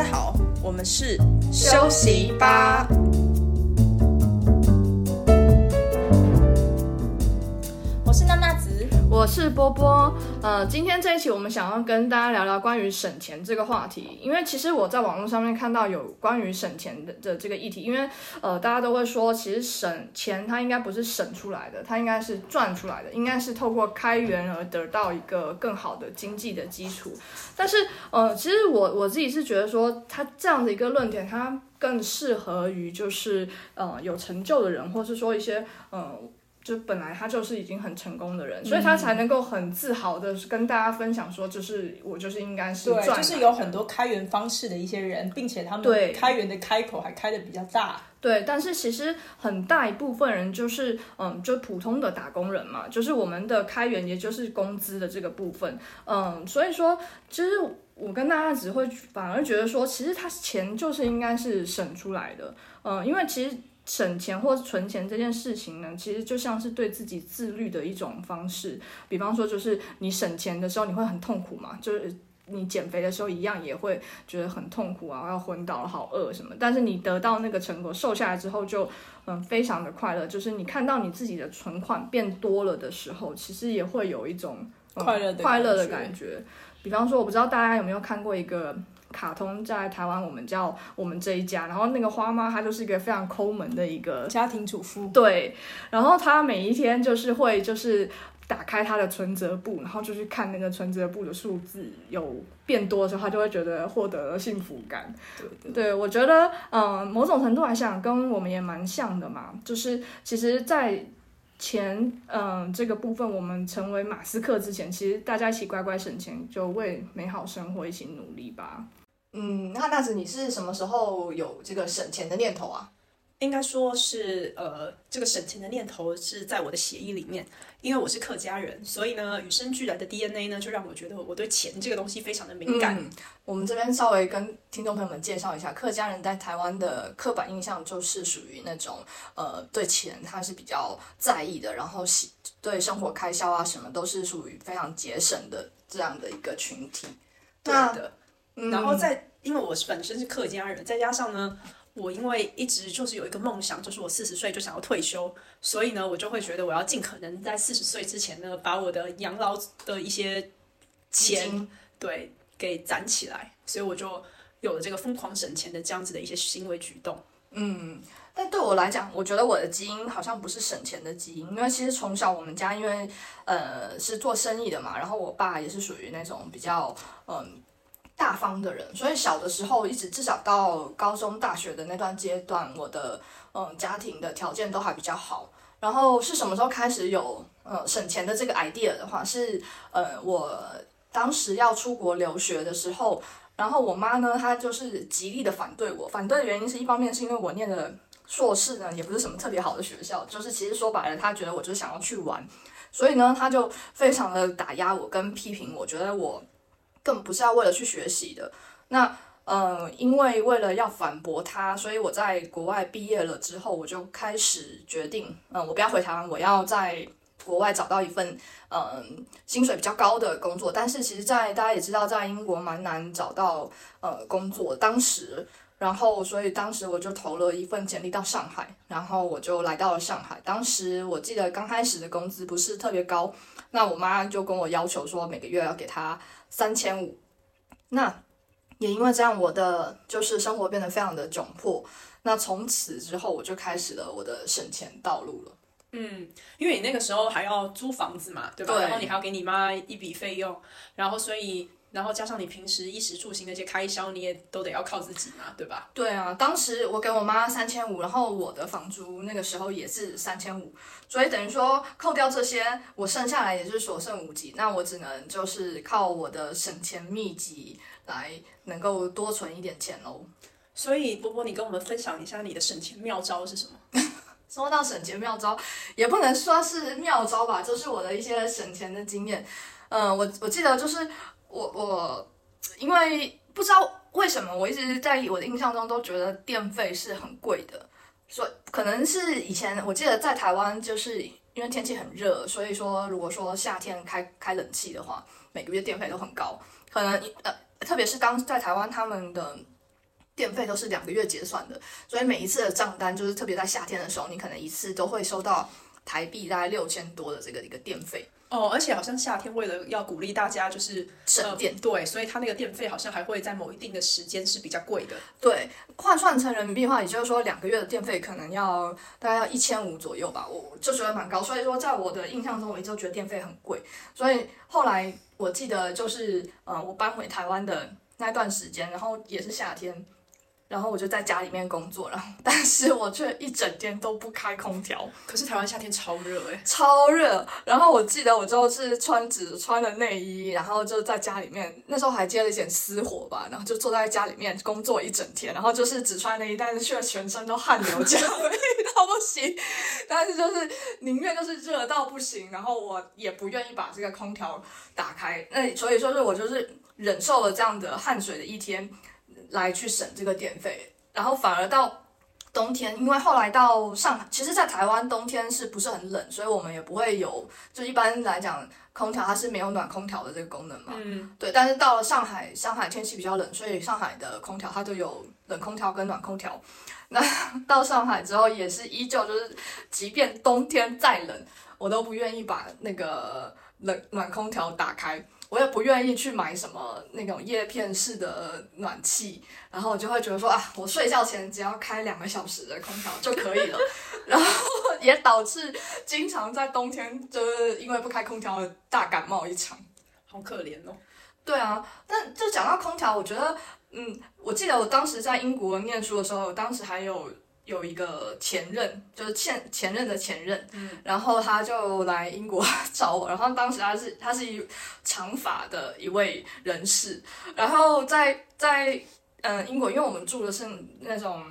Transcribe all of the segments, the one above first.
大家好，我们是休息吧。我是波波。呃，今天这一期我们想要跟大家聊聊关于省钱这个话题，因为其实我在网络上面看到有关于省钱的的这个议题，因为呃，大家都会说，其实省钱它应该不是省出来的，它应该是赚出来的，应该是透过开源而得到一个更好的经济的基础。但是呃，其实我我自己是觉得说，它这样的一个论点，它更适合于就是呃有成就的人，或是说一些呃。就本来他就是已经很成功的人，嗯、所以他才能够很自豪的跟大家分享说，就是我就是应该是赚。对，就是有很多开源方式的一些人，并且他们对开源的开口还开的比较大。对，但是其实很大一部分人就是嗯，就普通的打工人嘛，就是我们的开源也就是工资的这个部分，嗯，所以说其实我跟大家只会反而觉得说，其实他钱就是应该是省出来的，嗯，因为其实。省钱或是存钱这件事情呢，其实就像是对自己自律的一种方式。比方说，就是你省钱的时候，你会很痛苦嘛，就是你减肥的时候一样也会觉得很痛苦啊，要昏倒了，好饿什么。但是你得到那个成果，瘦下来之后就嗯非常的快乐。就是你看到你自己的存款变多了的时候，其实也会有一种、嗯、快乐快乐的感觉。比方说，我不知道大家有没有看过一个。卡通在台湾，我们叫我们这一家。然后那个花妈，她就是一个非常抠门的一个家庭主妇。对，然后她每一天就是会就是打开她的存折簿，然后就去看那个存折簿的数字有变多的时候，她就会觉得获得了幸福感。对，对，我觉得嗯，某种程度来讲，跟我们也蛮像的嘛。就是其实，在钱嗯这个部分，我们成为马斯克之前，其实大家一起乖乖省钱，就为美好生活一起努力吧。嗯，那那子你是什么时候有这个省钱的念头啊？应该说是呃，这个省钱的念头是在我的血液里面，因为我是客家人，所以呢，与生俱来的 DNA 呢，就让我觉得我对钱这个东西非常的敏感。嗯，我们这边稍微跟听众朋友们介绍一下，客家人在台湾的刻板印象就是属于那种呃，对钱他是比较在意的，然后喜对生活开销啊什么都是属于非常节省的这样的一个群体。对的。然后再，因为我是本身是客家人，再加上呢，我因为一直就是有一个梦想，就是我四十岁就想要退休，所以呢，我就会觉得我要尽可能在四十岁之前呢，把我的养老的一些钱，对，给攒起来，所以我就有了这个疯狂省钱的这样子的一些行为举动。嗯，但对我来讲，我觉得我的基因好像不是省钱的基因，因为其实从小我们家因为呃是做生意的嘛，然后我爸也是属于那种比较嗯。大方的人，所以小的时候一直至少到高中、大学的那段阶段，我的嗯家庭的条件都还比较好。然后是什么时候开始有呃省钱的这个 idea 的话，是呃我当时要出国留学的时候，然后我妈呢她就是极力的反对我，反对的原因是一方面是因为我念的硕士呢也不是什么特别好的学校，就是其实说白了，她觉得我就是想要去玩，所以呢她就非常的打压我跟批评我，觉得我。更不是要为了去学习的。那，呃，因为为了要反驳他，所以我在国外毕业了之后，我就开始决定，嗯、我不要回台湾，我要在国外找到一份，嗯、薪水比较高的工作。但是其实，在大家也知道，在英国蛮难找到呃工作。当时，然后所以当时我就投了一份简历到上海，然后我就来到了上海。当时我记得刚开始的工资不是特别高，那我妈就跟我要求说，每个月要给她。三千五，那也因为这样，我的就是生活变得非常的窘迫。那从此之后，我就开始了我的省钱道路了。嗯，因为你那个时候还要租房子嘛，对吧？对。然后你还要给你妈一笔费用，然后所以。然后加上你平时衣食住行那些开销，你也都得要靠自己嘛，对吧？对啊，当时我给我妈三千五，然后我的房租那个时候也是三千五，所以等于说扣掉这些，我剩下来也是所剩无几。那我只能就是靠我的省钱秘籍来能够多存一点钱喽。所以波波，你跟我们分享一下你的省钱妙招是什么？说到省钱妙招，也不能说是妙招吧，就是我的一些省钱的经验。嗯、呃，我我记得就是。我我因为不知道为什么，我一直在我的印象中都觉得电费是很贵的，所以可能是以前我记得在台湾，就是因为天气很热，所以说如果说夏天开开冷气的话，每个月电费都很高。可能呃，特别是当在台湾他们的电费都是两个月结算的，所以每一次的账单就是特别在夏天的时候，你可能一次都会收到台币大概六千多的这个一个电费。哦，而且好像夏天为了要鼓励大家就是省电，呃，对，所以它那个电费好像还会在某一定的时间是比较贵的。对，换算成人民币的话，也就是说两个月的电费可能要大概要一千五左右吧，我就觉得蛮高。所以说，在我的印象中，我一直都觉得电费很贵。所以后来我记得就是，呃，我搬回台湾的那段时间，然后也是夏天。然后我就在家里面工作了，但是我却一整天都不开空调。可是台湾夏天超热哎，超热。然后我记得我就是穿只穿了内衣，然后就在家里面，那时候还接了一点私活吧，然后就坐在家里面工作一整天，然后就是只穿内衣，但是却全身都汗流浃背 到不行。但是就是宁愿就是热到不行，然后我也不愿意把这个空调打开。那所以说是我就是忍受了这样的汗水的一天。来去省这个电费，然后反而到冬天，因为后来到上海，其实，在台湾冬天是不是很冷，所以我们也不会有，就一般来讲，空调它是没有暖空调的这个功能嘛。嗯。对，但是到了上海，上海天气比较冷，所以上海的空调它就有冷空调跟暖空调。那到上海之后，也是依旧就是，即便冬天再冷，我都不愿意把那个冷暖空调打开。我也不愿意去买什么那种叶片式的暖气，然后我就会觉得说啊，我睡觉前只要开两个小时的空调就可以了，然后也导致经常在冬天就是因为不开空调大感冒一场，好可怜哦。对啊，但就讲到空调，我觉得，嗯，我记得我当时在英国念书的时候，我当时还有。有一个前任，就是前前任的前任，嗯，然后他就来英国找我，然后当时他是他是一长发的一位人士，然后在在嗯英国，因为我们住的是那种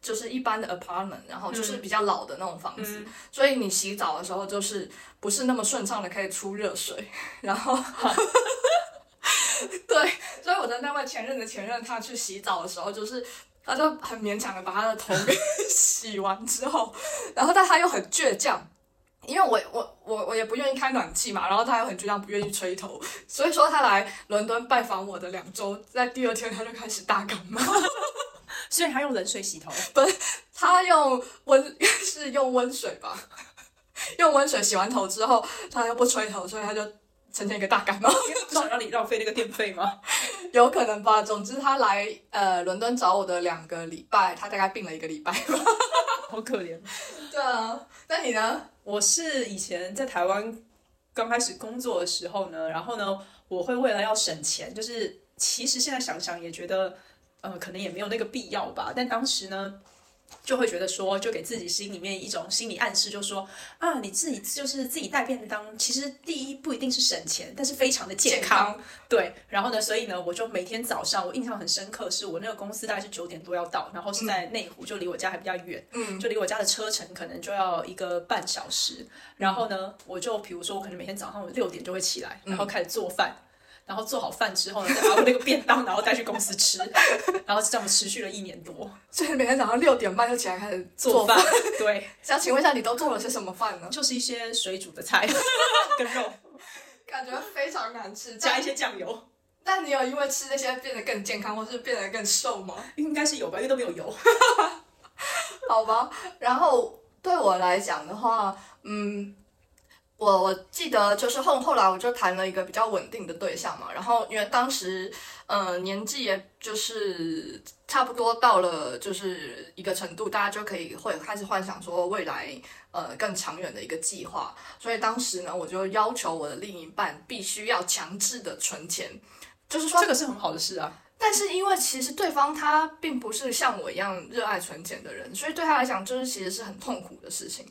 就是一般的 apartment，然后就是比较老的那种房子，嗯，所以你洗澡的时候就是不是那么顺畅的可以出热水，然后 对，所以我的那位前任的前任他去洗澡的时候就是。他就很勉强的把他的头给 洗完之后，然后但他又很倔强，因为我我我我也不愿意开暖气嘛，然后他又很倔强不愿意吹头，所以说他来伦敦拜访我的两周，在第二天他就开始大感冒，所以他用冷水洗头，不是他用温 是用温水吧，用温水洗完头之后，他又不吹头，所以他就。呈现一个大感冒，不想让你浪费那个电费吗？有可能吧。总之，他来呃伦敦找我的两个礼拜，他大概病了一个礼拜吧。好可怜。对啊，那你呢？我是以前在台湾刚开始工作的时候呢，然后呢，我会为了要省钱，就是其实现在想想也觉得，呃，可能也没有那个必要吧。但当时呢。就会觉得说，就给自己心里面一种心理暗示，就是说啊，你自己就是自己带便当，其实第一不一定是省钱，但是非常的健康，健康。对，然后呢，所以呢，我就每天早上，我印象很深刻，是我那个公司大概是九点多要到，然后是在内湖，就离我家还比较远，嗯，就离我家的车程可能就要一个半小时。然后呢，我就比如说，我可能每天早上我六点就会起来，然后开始做饭。然后做好饭之后呢，再把我那个便当，然后带去公司吃，然后就这样持续了一年多。所以每天早上六点半就起来开始做饭。对，想请问一下，你都做了些什么饭呢？就是一些水煮的菜 跟肉，感觉非常难吃，加一些酱油。但你有因为吃这些变得更健康，或是变得更瘦吗？应该是有吧，因为都没有油。好吧，然后对我来讲的话，嗯。我我记得就是后后来我就谈了一个比较稳定的对象嘛，然后因为当时，呃，年纪也就是差不多到了就是一个程度，大家就可以会开始幻想说未来呃更长远的一个计划，所以当时呢，我就要求我的另一半必须要强制的存钱，就是说这个是很好的事啊，但是因为其实对方他并不是像我一样热爱存钱的人，所以对他来讲就是其实是很痛苦的事情。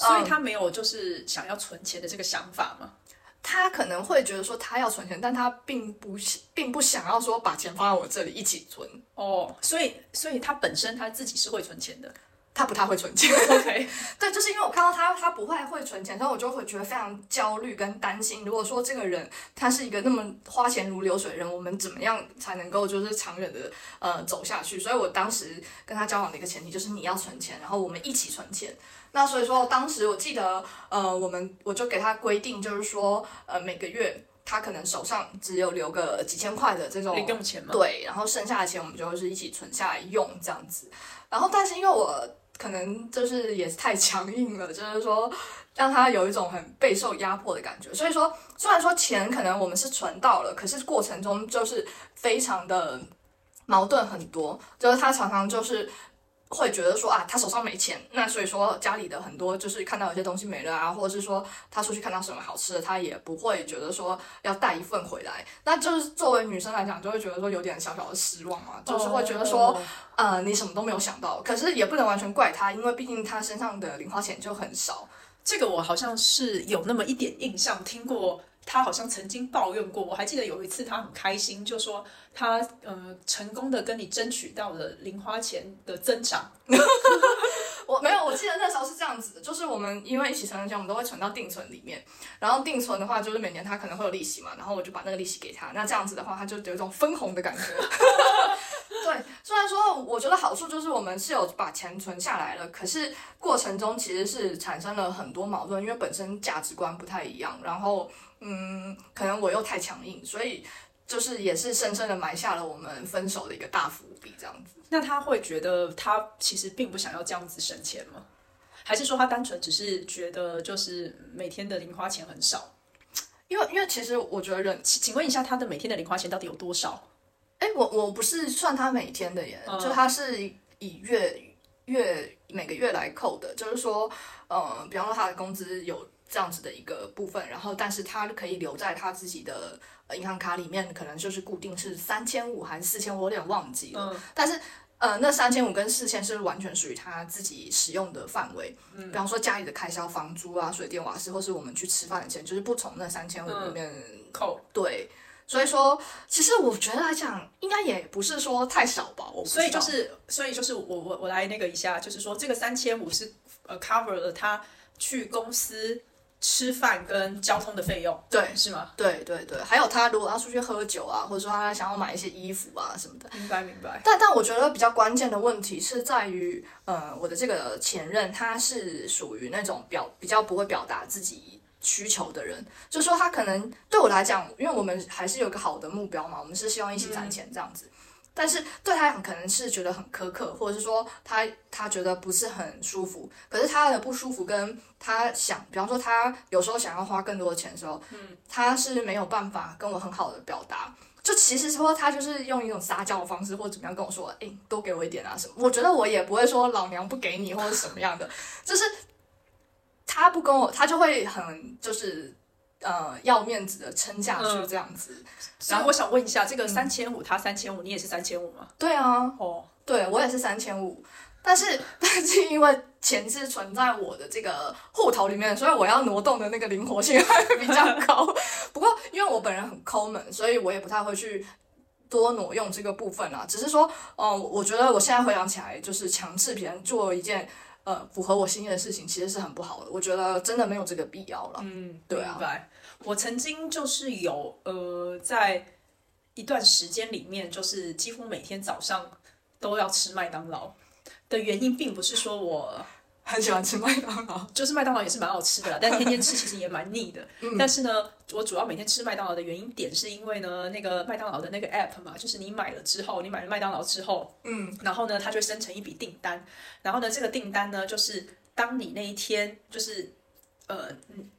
所以他没有就是想要存钱的这个想法吗？他可能会觉得说他要存钱，但他并不并不想要说把钱放在我这里一起存。哦，所以所以他本身他自己是会存钱的，他不太会存钱。OK，对，就是因为我看到他他不会会存钱，所以我就会觉得非常焦虑跟担心。如果说这个人他是一个那么花钱如流水的人，我们怎么样才能够就是长远的呃走下去？所以我当时跟他交往的一个前提就是你要存钱，然后我们一起存钱。那所以说，当时我记得，呃，我们我就给他规定，就是说，呃，每个月他可能手上只有留个几千块的这种零用钱嘛。对，然后剩下的钱我们就是一起存下来用这样子。然后，但是因为我可能就是也是太强硬了，就是说让他有一种很备受压迫的感觉。所以说，虽然说钱可能我们是存到了，可是过程中就是非常的矛盾很多，就是他常常就是。会觉得说啊，他手上没钱，那所以说家里的很多就是看到有些东西没了啊，或者是说他出去看到什么好吃的，他也不会觉得说要带一份回来。那就是作为女生来讲，就会觉得说有点小小的失望嘛，就是会觉得说，oh. 呃，你什么都没有想到。可是也不能完全怪他，因为毕竟他身上的零花钱就很少。这个我好像是有那么一点印象，听过。他好像曾经抱怨过，我还记得有一次他很开心，就说他呃成功的跟你争取到了零花钱的增长。我没有，我记得那时候是这样子的，就是我们因为一起存钱，我们都会存到定存里面，然后定存的话就是每年他可能会有利息嘛，然后我就把那个利息给他，那这样子的话他就有一种分红的感觉。对，虽然说我觉得好处就是我们是有把钱存下来了，可是过程中其实是产生了很多矛盾，因为本身价值观不太一样，然后。嗯，可能我又太强硬，所以就是也是深深的埋下了我们分手的一个大伏笔，这样子。那他会觉得他其实并不想要这样子省钱吗？还是说他单纯只是觉得就是每天的零花钱很少？因为因为其实我觉得人，请问一下他的每天的零花钱到底有多少？哎，我我不是算他每天的耶，嗯、就他是以月月每个月来扣的，就是说，呃，比方说他的工资有。这样子的一个部分，然后但是他可以留在他自己的银行卡里面，可能就是固定是三千五还是四千，我有点忘记了。嗯、但是呃，那三千五跟四千是完全属于他自己使用的范围。嗯，比方说家里的开销，房租啊、水电瓦斯，或是我们去吃饭的钱，就是不从那三千五里面扣。对，所以说其实我觉得来讲，应该也不是说太少吧。我所以就是，所以就是我我我来那个一下，就是说这个三千五是呃 cover 了他去公司。吃饭跟交通的费用，对，是吗？对对对，还有他如果要出去喝酒啊，或者说他想要买一些衣服啊什么的，明白明白。但但我觉得比较关键的问题是在于，呃，我的这个前任他是属于那种表比较不会表达自己需求的人，就是说他可能对我来讲，因为我们还是有个好的目标嘛，我们是希望一起攒钱这样子。嗯但是对他可能是觉得很苛刻，或者是说他他觉得不是很舒服。可是他的不舒服跟他想，比方说他有时候想要花更多的钱的时候，嗯，他是没有办法跟我很好的表达。就其实说他就是用一种撒娇的方式，或者怎么样跟我说，诶，多给我一点啊什么。我觉得我也不会说老娘不给你或者什么样的，就是他不跟我，他就会很就是。呃，要面子的撑下去这样子，然后我想问一下，这个三千五，他三千五，你也是三千五吗？对啊，哦，对我也是三千五，但是但是因为钱是存在我的这个户头里面，所以我要挪动的那个灵活性还比较 高。不过因为我本人很抠门，所以我也不太会去多挪用这个部分啊。只是说，嗯、呃，我觉得我现在回想起来，就是强制别人做一件。呃，符合我心意的事情其实是很不好的，我觉得真的没有这个必要了。嗯，对啊。明白。我曾经就是有呃，在一段时间里面，就是几乎每天早上都要吃麦当劳的原因，并不是说我。很喜欢吃麦当劳，就是麦当劳也是蛮好吃的啦，但天天吃其实也蛮腻的。嗯、但是呢，我主要每天吃麦当劳的原因点是因为呢，那个麦当劳的那个 app 嘛，就是你买了之后，你买了麦当劳之后，嗯，然后呢，它就会生成一笔订单，然后呢，这个订单呢，就是当你那一天，就是呃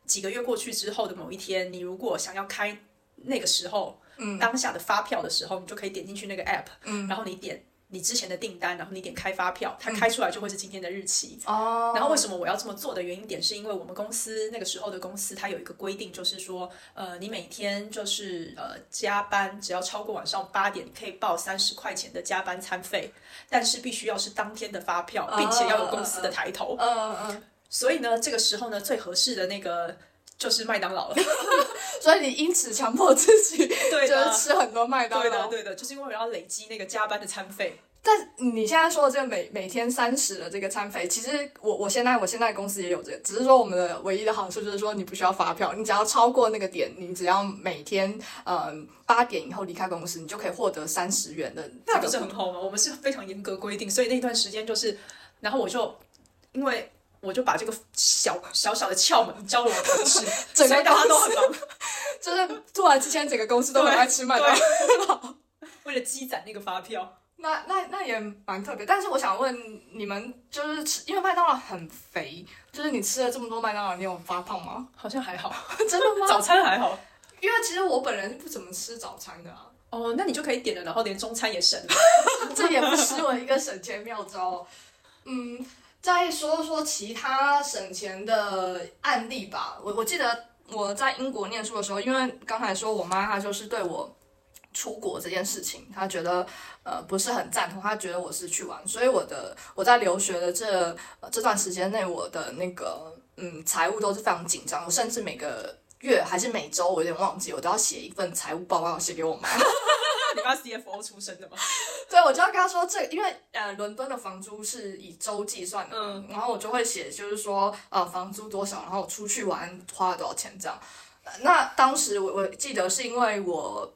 几个月过去之后的某一天，你如果想要开那个时候，嗯，当下的发票的时候，你就可以点进去那个 app，嗯，然后你点。你之前的订单，然后你点开发票，它开出来就会是今天的日期。哦、嗯。然后为什么我要这么做的原因点，是因为我们公司那个时候的公司，它有一个规定，就是说，呃，你每天就是呃加班，只要超过晚上八点，你可以报三十块钱的加班餐费，但是必须要是当天的发票，并且要有公司的抬头。嗯嗯嗯。所以呢，这个时候呢，最合适的那个就是麦当劳了。所以你因此强迫自己，对，就是吃很多麦当劳。对的，对的，就是因为我要累积那个加班的餐费。但你现在说的这个每每天三十的这个餐费，其实我我现在我现在公司也有这个，只是说我们的唯一的好处就是说你不需要发票，你只要超过那个点，你只要每天嗯八点以后离开公司，你就可以获得三十元的。那不是很好吗？我们是非常严格规定，所以那段时间就是，然后我就因为我就把这个小小小的窍门教了我同事，整个大家都很忙。就是突然之间整个公司都很爱吃麦当劳，为了积攒那个发票。那那那也蛮特别。但是我想问你们，就是吃，因为麦当劳很肥，就是你吃了这么多麦当劳，你有发胖吗？好像还好，真的吗？早餐还好，因为其实我本人不怎么吃早餐的啊。哦，那你就可以点了，然后连中餐也省了，这也不失为一个省钱妙招。嗯，再说说其他省钱的案例吧。我我记得我在英国念书的时候，因为刚才说我妈她就是对我出国这件事情，她觉得呃不是很赞同，她觉得我是去玩，所以我的我在留学的这这段时间内，我的那个嗯财务都是非常紧张，我甚至每个月还是每周，我有点忘记，我都要写一份财务报告写给我妈。你爸 CFO 出身的吗？对，我就要跟他说这个，因为呃，伦敦的房租是以周计算的，嗯，然后我就会写，就是说呃，房租多少，然后我出去玩花了多少钱这样。那当时我我记得是因为我。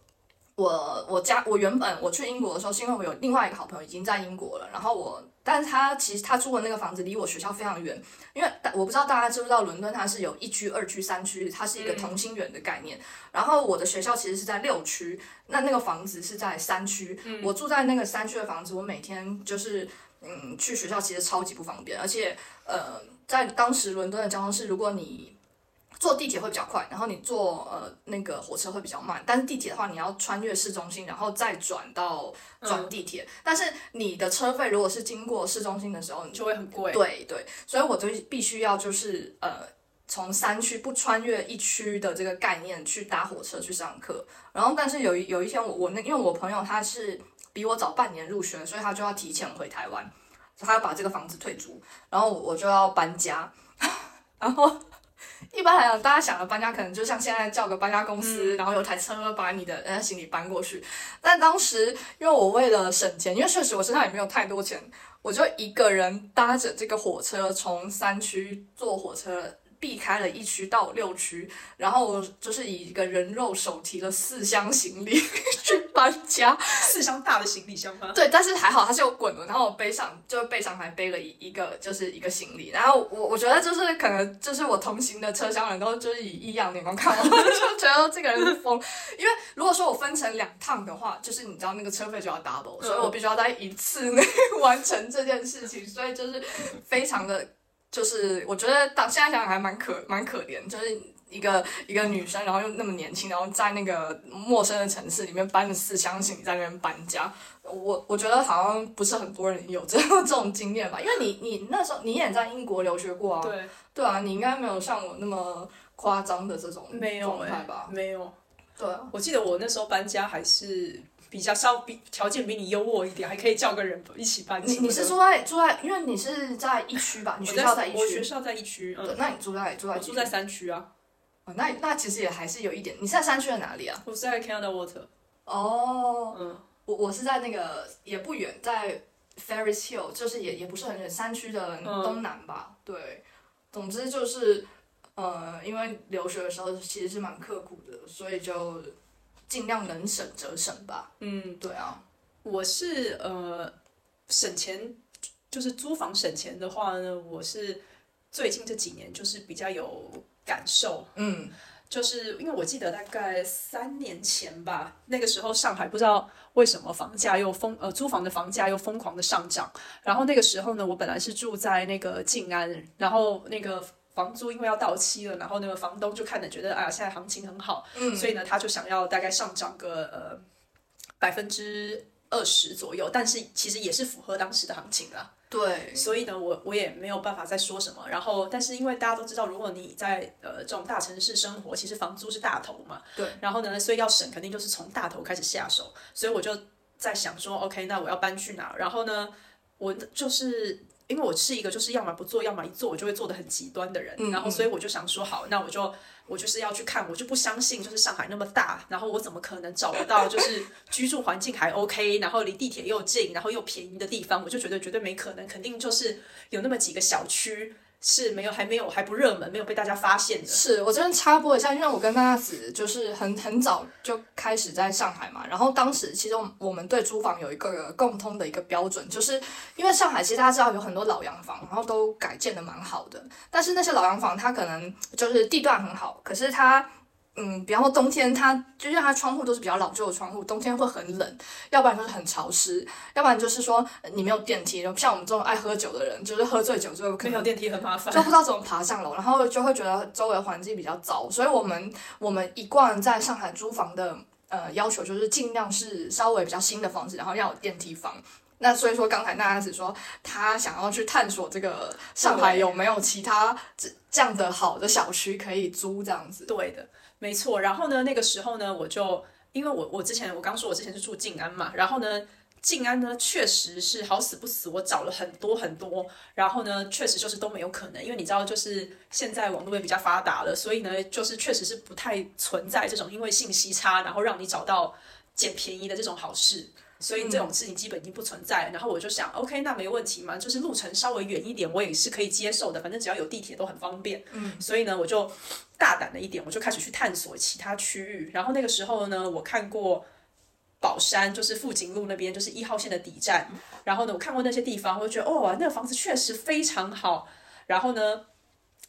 我我家我原本我去英国的时候，是因为我有另外一个好朋友已经在英国了，然后我，但是他其实他住的那个房子离我学校非常远，因为我不知道大家知不知道伦敦它是有一区、二区、三区，它是一个同心圆的概念。嗯、然后我的学校其实是在六区，那那个房子是在三区，嗯、我住在那个三区的房子，我每天就是嗯去学校其实超级不方便，而且呃在当时伦敦的交通是如果你。坐地铁会比较快，然后你坐呃那个火车会比较慢。但是地铁的话，你要穿越市中心，然后再转到转地铁。嗯、但是你的车费如果是经过市中心的时候，你就会很贵。对对，所以我就必须要就是呃从三区不穿越一区的这个概念去搭火车去上课。然后但是有一有一天我我那因为我朋友他是比我早半年入学，所以他就要提前回台湾，他要把这个房子退租，然后我就要搬家，然后。一般来讲，大家想的搬家可能就像现在叫个搬家公司，嗯、然后有台车把你的呃行李搬过去。但当时因为我为了省钱，因为确实我身上也没有太多钱，我就一个人搭着这个火车从山区坐火车。避开了一区到六区，然后我就是以一个人肉手提了四箱行李去搬家，四箱大的行李箱吗？对，但是还好它是有滚轮，然后我背上就背上还背了一一个就是一个行李，然后我我觉得就是可能就是我同行的车厢人都就是以异样眼光看我，就觉得这个人是疯，因为如果说我分成两趟的话，就是你知道那个车费就要 double，所以我必须要在一次内 完成这件事情，所以就是非常的。就是我觉得到现在想想还蛮可蛮可怜，就是一个一个女生，然后又那么年轻，然后在那个陌生的城市里面搬了四箱行李在那边搬家。我我觉得好像不是很多人有这 这种经验吧，因为你你那时候你也在英国留学过啊，对对啊，你应该没有像我那么夸张的这种没有状态吧？没有，对啊，我记得我那时候搬家还是。比较稍比条件比你优渥一点，还可以叫个人一起搬。你你是住在住在，因为你是在一区吧？你学校在一区。我学校在一区。嗯，那你住在住在住在三区啊？哦，那那其实也还是有一点。你是在三区的哪里啊？我是在 Canada Water。哦，嗯，我我是在那个也不远，在 Ferris Hill，就是也也不是很远，三区的东南吧？嗯、对，总之就是呃，因为留学的时候其实是蛮刻苦的，所以就。尽量能省则省吧。嗯，对啊，我是呃省钱，就是租房省钱的话呢，我是最近这几年就是比较有感受。嗯，就是因为我记得大概三年前吧，那个时候上海不知道为什么房价又疯，呃，租房的房价又疯狂的上涨。然后那个时候呢，我本来是住在那个静安，然后那个。房租因为要到期了，然后那个房东就看着觉得，哎呀，现在行情很好，嗯，所以呢，他就想要大概上涨个呃百分之二十左右，但是其实也是符合当时的行情啦。对，所以呢，我我也没有办法再说什么。然后，但是因为大家都知道，如果你在呃这种大城市生活，其实房租是大头嘛。对。然后呢，所以要省，肯定就是从大头开始下手。所以我就在想说，OK，那我要搬去哪？然后呢，我就是。因为我是一个就是要么不做，要么一做我就会做的很极端的人，嗯、然后所以我就想说，好，那我就我就是要去看，我就不相信就是上海那么大，然后我怎么可能找不到就是居住环境还 OK，然后离地铁又近，然后又便宜的地方，我就觉得绝对没可能，肯定就是有那么几个小区。是没有，还没有，还不热门，没有被大家发现的。是我这边插播一下，因为我跟娜娜子就是很很早就开始在上海嘛，然后当时其实我们对租房有一个共通的一个标准，就是因为上海其实大家知道有很多老洋房，然后都改建的蛮好的，但是那些老洋房它可能就是地段很好，可是它嗯，比方说冬天它，它就是它窗户都是比较老旧的窗户，冬天会很冷，要不然就是很潮湿，要不然就是说你没有电梯，像我们这种爱喝酒的人，就是喝醉酒之后可能没有电梯很麻烦，就不知道怎么爬上楼，然后就会觉得周围环境比较糟，所以我们我们一贯在上海租房的呃要求就是尽量是稍微比较新的房子，然后要有电梯房。那所以说，刚才那样子说，他想要去探索这个上海有没有其他这这样的好的小区可以租这样子。对的。没错，然后呢，那个时候呢，我就因为我我之前我刚说我之前是住静安嘛，然后呢，静安呢确实是好死不死，我找了很多很多，然后呢，确实就是都没有可能，因为你知道，就是现在网络也比较发达了，所以呢，就是确实是不太存在这种因为信息差，然后让你找到捡便宜的这种好事。所以这种事情基本已经不存在，嗯、然后我就想，OK，那没问题嘛，就是路程稍微远一点，我也是可以接受的，反正只要有地铁都很方便。嗯，所以呢，我就大胆了一点，我就开始去探索其他区域。然后那个时候呢，我看过宝山，就是富锦路那边，就是一号线的底站。然后呢，我看过那些地方，我就觉得，哦，那个房子确实非常好。然后呢，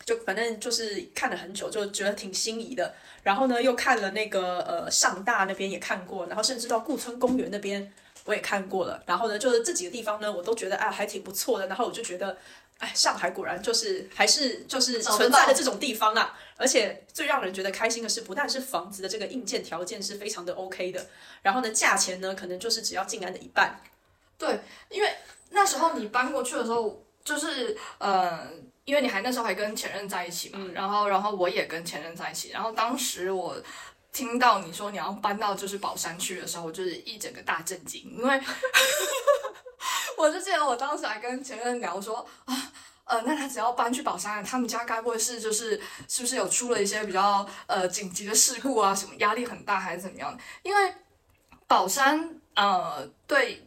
就反正就是看了很久，就觉得挺心仪的。然后呢，又看了那个呃上大那边也看过，然后甚至到顾村公园那边。我也看过了，然后呢，就是这几个地方呢，我都觉得哎还挺不错的。然后我就觉得，哎，上海果然就是还是就是存在的这种地方啊。而且最让人觉得开心的是，不但是房子的这个硬件条件是非常的 OK 的，然后呢，价钱呢可能就是只要静安的一半。对，因为那时候你搬过去的时候，就是呃，因为你还那时候还跟前任在一起嘛，嗯、然后然后我也跟前任在一起，然后当时我。听到你说你要搬到就是宝山区的时候，我就是一整个大震惊，因为 我就记得我当时还跟前任聊说啊，呃，那他只要搬去宝山，他们家该不会是就是是不是有出了一些比较呃紧急的事故啊，什么压力很大还是怎么样？因为宝山呃对。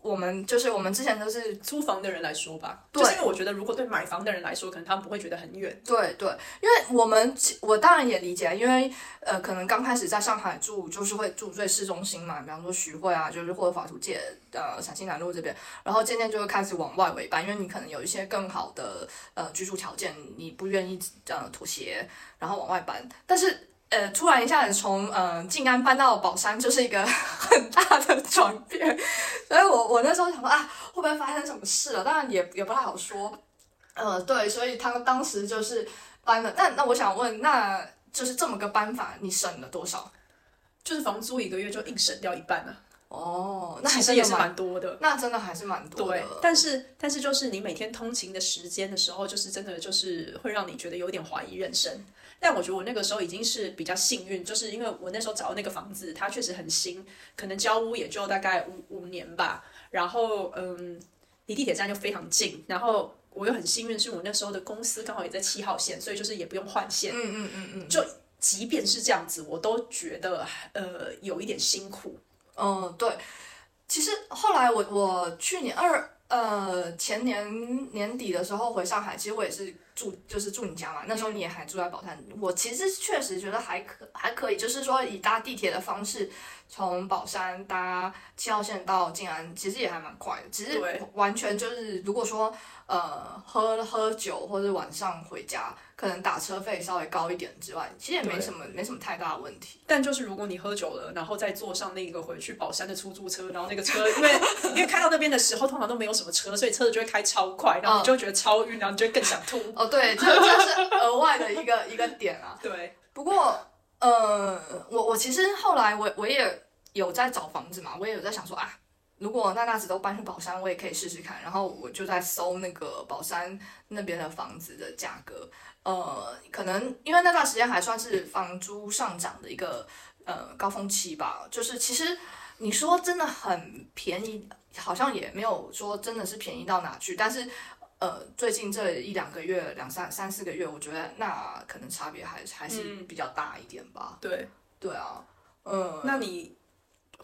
我们就是我们之前都是租房的人来说吧，对，就是因为我觉得如果对买房的人来说，可能他们不会觉得很远。对对，因为我们我当然也理解，因为呃，可能刚开始在上海住，就是会住最市中心嘛，比方说徐汇啊，就是或者法租界呃陕西南路这边，然后渐渐就会开始往外围搬，因为你可能有一些更好的呃居住条件，你不愿意呃妥协，然后往外搬，但是。呃，突然一下子从呃静安搬到宝山，就是一个很大的转变，所以我我那时候想说啊，会不会发生什么事了？当然也也不太好说。呃，对，所以他当时就是搬了。那那我想问，那就是这么个搬法，你省了多少？就是房租一个月就硬省掉一半了。哦，那还是也是蛮多的。那真的还是蛮多的。对，但是但是就是你每天通勤的时间的时候，就是真的就是会让你觉得有点怀疑人生。但我觉得我那个时候已经是比较幸运，就是因为我那时候找的那个房子，它确实很新，可能交屋也就大概五五年吧。然后，嗯，离地铁站就非常近。然后我又很幸运，是我那时候的公司刚好也在七号线，所以就是也不用换线。嗯嗯嗯嗯。就即便是这样子，我都觉得呃有一点辛苦。嗯，对。其实后来我我去年二呃前年年底的时候回上海，其实我也是。住就是住你家嘛，那时候你也还住在宝山。我其实确实觉得还可还可以，就是说以搭地铁的方式从宝山搭七号线到静安，其实也还蛮快的。只是完全就是如果说呃喝喝酒或者晚上回家，可能打车费稍微高一点之外，其实也没什么没什么太大的问题。但就是如果你喝酒了，然后再坐上那个回去宝山的出租车，然后那个车因为 因为开到那边的时候通常都没有什么车，所以车子就会开超快，然后你就会觉得超晕，然后你就会更想吐。哦对，这这是额外的一个一个点啊。对，不过呃，我我其实后来我我也有在找房子嘛，我也有在想说啊，如果娜娜子都搬去宝山，我也可以试试看。然后我就在搜那个宝山那边的房子的价格，呃，可能因为那段时间还算是房租上涨的一个呃高峰期吧。就是其实你说真的很便宜，好像也没有说真的是便宜到哪去，但是。呃，最近这一两个月，两三三四个月，我觉得那可能差别还还是比较大一点吧。嗯、对，对啊，嗯。那你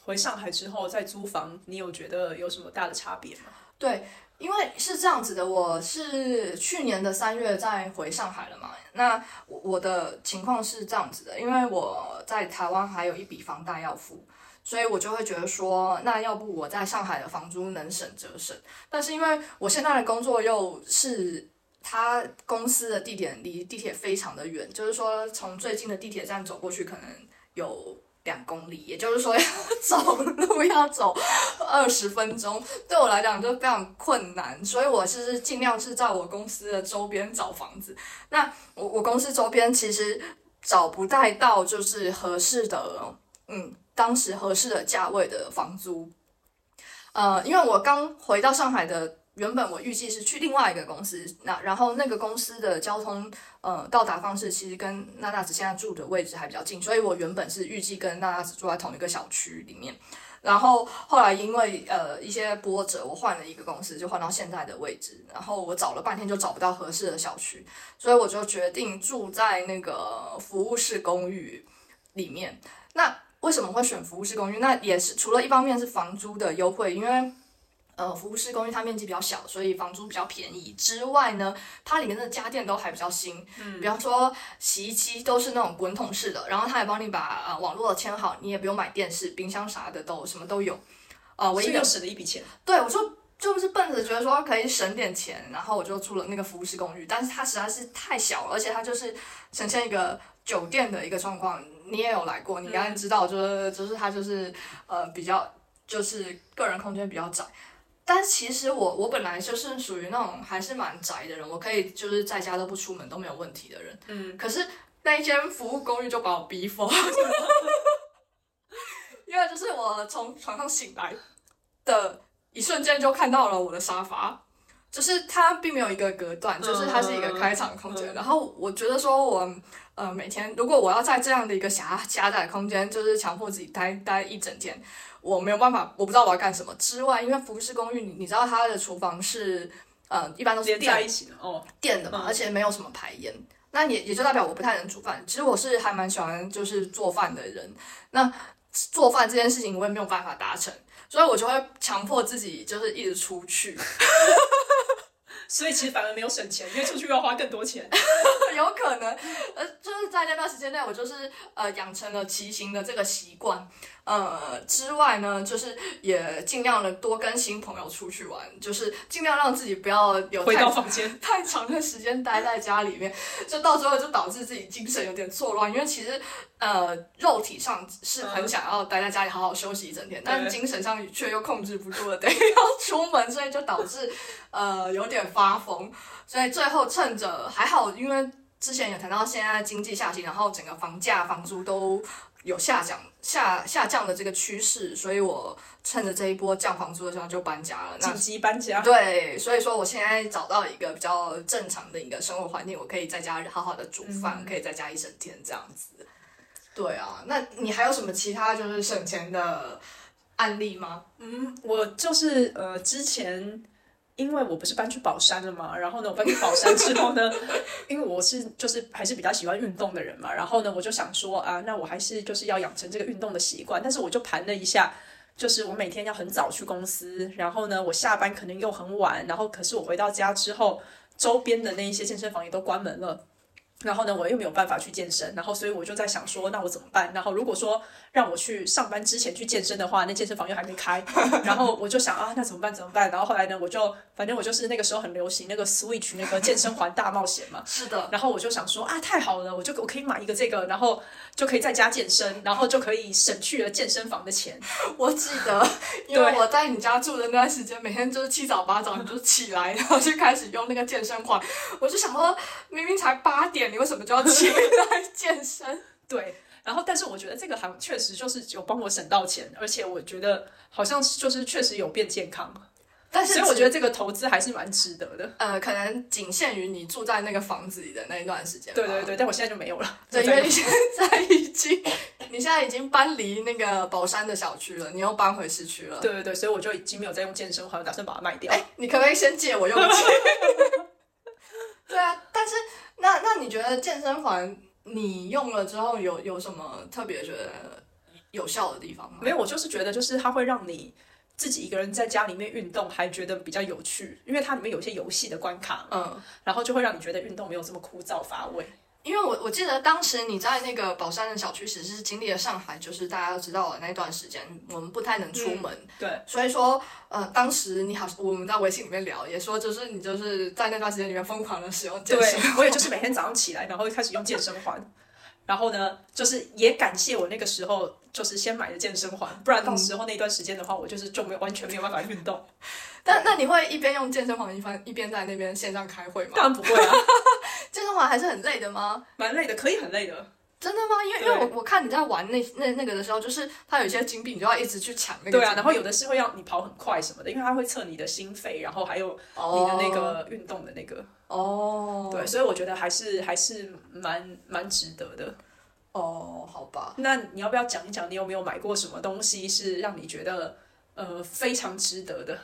回上海之后再租房，你有觉得有什么大的差别吗？对，因为是这样子的，我是去年的三月再回上海了嘛。那我我的情况是这样子的，因为我在台湾还有一笔房贷要付。所以我就会觉得说，那要不我在上海的房租能省则省。但是因为我现在的工作又是他公司的地点离地铁非常的远，就是说从最近的地铁站走过去可能有两公里，也就是说要 走路要走二十分钟，对我来讲就非常困难，所以我是尽量是在我公司的周边找房子。那我我公司周边其实找不太到就是合适的，嗯，当时合适的价位的房租。呃，因为我刚回到上海的，原本我预计是去另外一个公司，那然后那个公司的交通呃到达方式其实跟娜娜子现在住的位置还比较近，所以我原本是预计跟娜娜子住在同一个小区里面，然后后来因为呃一些波折，我换了一个公司，就换到现在的位置，然后我找了半天就找不到合适的小区，所以我就决定住在那个服务式公寓里面，那。为什么会选服务式公寓？那也是除了一方面是房租的优惠，因为呃服务式公寓它面积比较小，所以房租比较便宜之外呢，它里面的家电都还比较新，嗯，比方说洗衣机都是那种滚筒式的，然后它也帮你把呃网络牵好，你也不用买电视、冰箱啥的都什么都有，呃，唯一的省了一笔钱。对，我就就是奔着觉得说可以省点钱，然后我就住了那个服务式公寓，但是它实在是太小了，而且它就是呈现一个酒店的一个状况。你也有来过，你刚才知道，就是就是它就是呃比较就是个人空间比较窄，但其实我我本来就是属于那种还是蛮宅的人，我可以就是在家都不出门都没有问题的人。嗯，可是那一间服务公寓就把我逼疯，因为就是我从床上醒来的一瞬间就看到了我的沙发，就是它并没有一个隔断，就是它是一个开敞空间，然后我觉得说我。呃，每天如果我要在这样的一个狭狭窄空间，就是强迫自己待待一整天，我没有办法，我不知道我要干什么。之外，因为服务式公寓，你你知道它的厨房是呃，一般都是电在一起的哦，电的嘛，嗯、而且没有什么排烟，那也也就代表我不太能煮饭。其实我是还蛮喜欢就是做饭的人，那做饭这件事情我也没有办法达成，所以我就会强迫自己就是一直出去。所以其实反而没有省钱，因为出去要花更多钱。有可能，呃，就是在那段时间内，我就是呃养成了骑行的这个习惯。呃，之外呢，就是也尽量的多跟新朋友出去玩，就是尽量让自己不要有回到房间 太长的时间待在家里面，就到最后就导致自己精神有点错乱。因为其实呃肉体上是很想要待在家里好好休息一整天，嗯、但精神上却又控制不住了，得要出门，所以就导致呃有点发疯。所以最后趁着还好，因为之前有谈到现在经济下行，然后整个房价、房租都。有下降下下降的这个趋势，所以我趁着这一波降房租的时候就搬家了。紧急搬家。对，所以说我现在找到一个比较正常的一个生活环境，我可以在家好好的煮饭，嗯、可以在家一整天这样子。对啊，那你还有什么其他就是省钱的案例吗？嗯，我就是呃之前。因为我不是搬去宝山了嘛，然后呢，我搬去宝山之后呢，因为我是就是还是比较喜欢运动的人嘛，然后呢，我就想说啊，那我还是就是要养成这个运动的习惯，但是我就盘了一下，就是我每天要很早去公司，然后呢，我下班可能又很晚，然后可是我回到家之后，周边的那一些健身房也都关门了。然后呢，我又没有办法去健身，然后所以我就在想说，那我怎么办？然后如果说让我去上班之前去健身的话，那健身房又还没开，然后我就想啊，那怎么办？怎么办？然后后来呢，我就反正我就是那个时候很流行那个 Switch 那个健身环大冒险嘛，是的。然后我就想说啊，太好了，我就我可以买一个这个，然后就可以在家健身，然后就可以省去了健身房的钱。我记得，因为我在你家住的那段时间，每天就是七早八早你就起来，然后就开始用那个健身环，我就想说，明明才八点。你为什么就要起 来健身？对，然后但是我觉得这个好像确实就是有帮我省到钱，而且我觉得好像就是确实有变健康。但是所以我觉得这个投资还是蛮值得的。呃，可能仅限于你住在那个房子里的那一段时间。对对对，但我现在就没有了。对，因为你现在已经，你现在已经搬离那个宝山的小区了，你又搬回市区了。对对对，所以我就已经没有在用健身环，打算把它卖掉。哎，你可不可以先借我用？对啊，但是。那那你觉得健身房你用了之后有有什么特别觉得有效的地方吗？没有，我就是觉得就是它会让你自己一个人在家里面运动还觉得比较有趣，因为它里面有一些游戏的关卡，嗯，然后就会让你觉得运动没有这么枯燥乏味。因为我我记得当时你在那个宝山的小区，其实是经历了上海，就是大家都知道的那段时间，我们不太能出门。嗯、对，所以说，呃，当时你好，我们在微信里面聊，也说就是你就是在那段时间里面疯狂的使用健身我也就是每天早上起来，然后开始用健身环。然后呢，就是也感谢我那个时候就是先买的健身环，不然到时候那段时间的话，我就是就没有完全没有办法运动。但那你会一边用健身环一边一边在那边线上开会吗？当然不会啊，健身环还是很累的吗？蛮累的，可以很累的。真的吗？因为因为我我看你在玩那那那个的时候，就是它有一些金币，你就要一直去抢那个。对啊，然后有的是会让你跑很快什么的，因为它会测你的心肺，然后还有你的那个运动的那个。哦。对，所以我觉得还是还是蛮蛮值得的。哦，好吧。那你要不要讲一讲，你有没有买过什么东西是让你觉得呃非常值得的？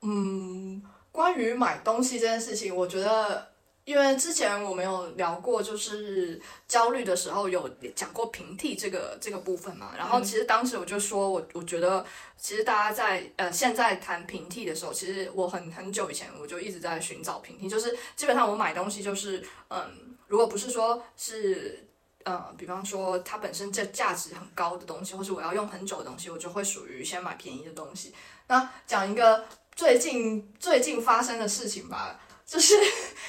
嗯，关于买东西这件事情，我觉得，因为之前我们有聊过，就是焦虑的时候有讲过平替这个这个部分嘛。然后其实当时我就说我我觉得，其实大家在呃现在谈平替的时候，其实我很很久以前我就一直在寻找平替，就是基本上我买东西就是嗯，如果不是说是呃，比方说它本身这价值很高的东西，或是我要用很久的东西，我就会属于先买便宜的东西。那讲一个。最近最近发生的事情吧，就是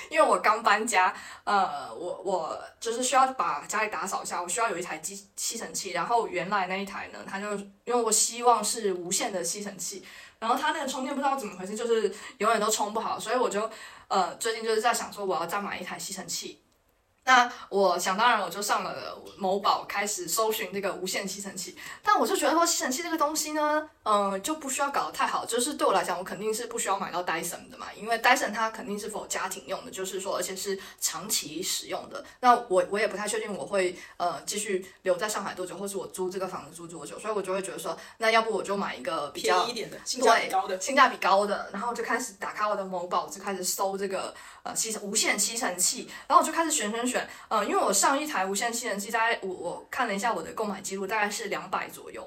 因为我刚搬家，呃，我我就是需要把家里打扫一下，我需要有一台机吸尘器，然后原来那一台呢，它就因为我希望是无线的吸尘器，然后它那个充电不知道怎么回事，就是永远都充不好，所以我就呃最近就是在想说我要再买一台吸尘器。那我想当然，我就上了某宝开始搜寻这个无线吸尘器。但我就觉得说，吸尘器这个东西呢，嗯、呃，就不需要搞得太好。就是对我来讲，我肯定是不需要买到 Dyson 的嘛，因为 Dyson 它肯定是 for 家庭用的，就是说，而且是长期使用的。那我我也不太确定我会呃继续留在上海多久，或是我租这个房子租多久，所以我就会觉得说，那要不我就买一个比较便宜一点的，性价比高的，性价比高的，然后就开始打开我的某宝，就开始搜这个。呃，吸尘无线吸尘器，然后我就开始选选选，呃，因为我上一台无线吸尘器，大概我我看了一下我的购买记录，大概是两百左右。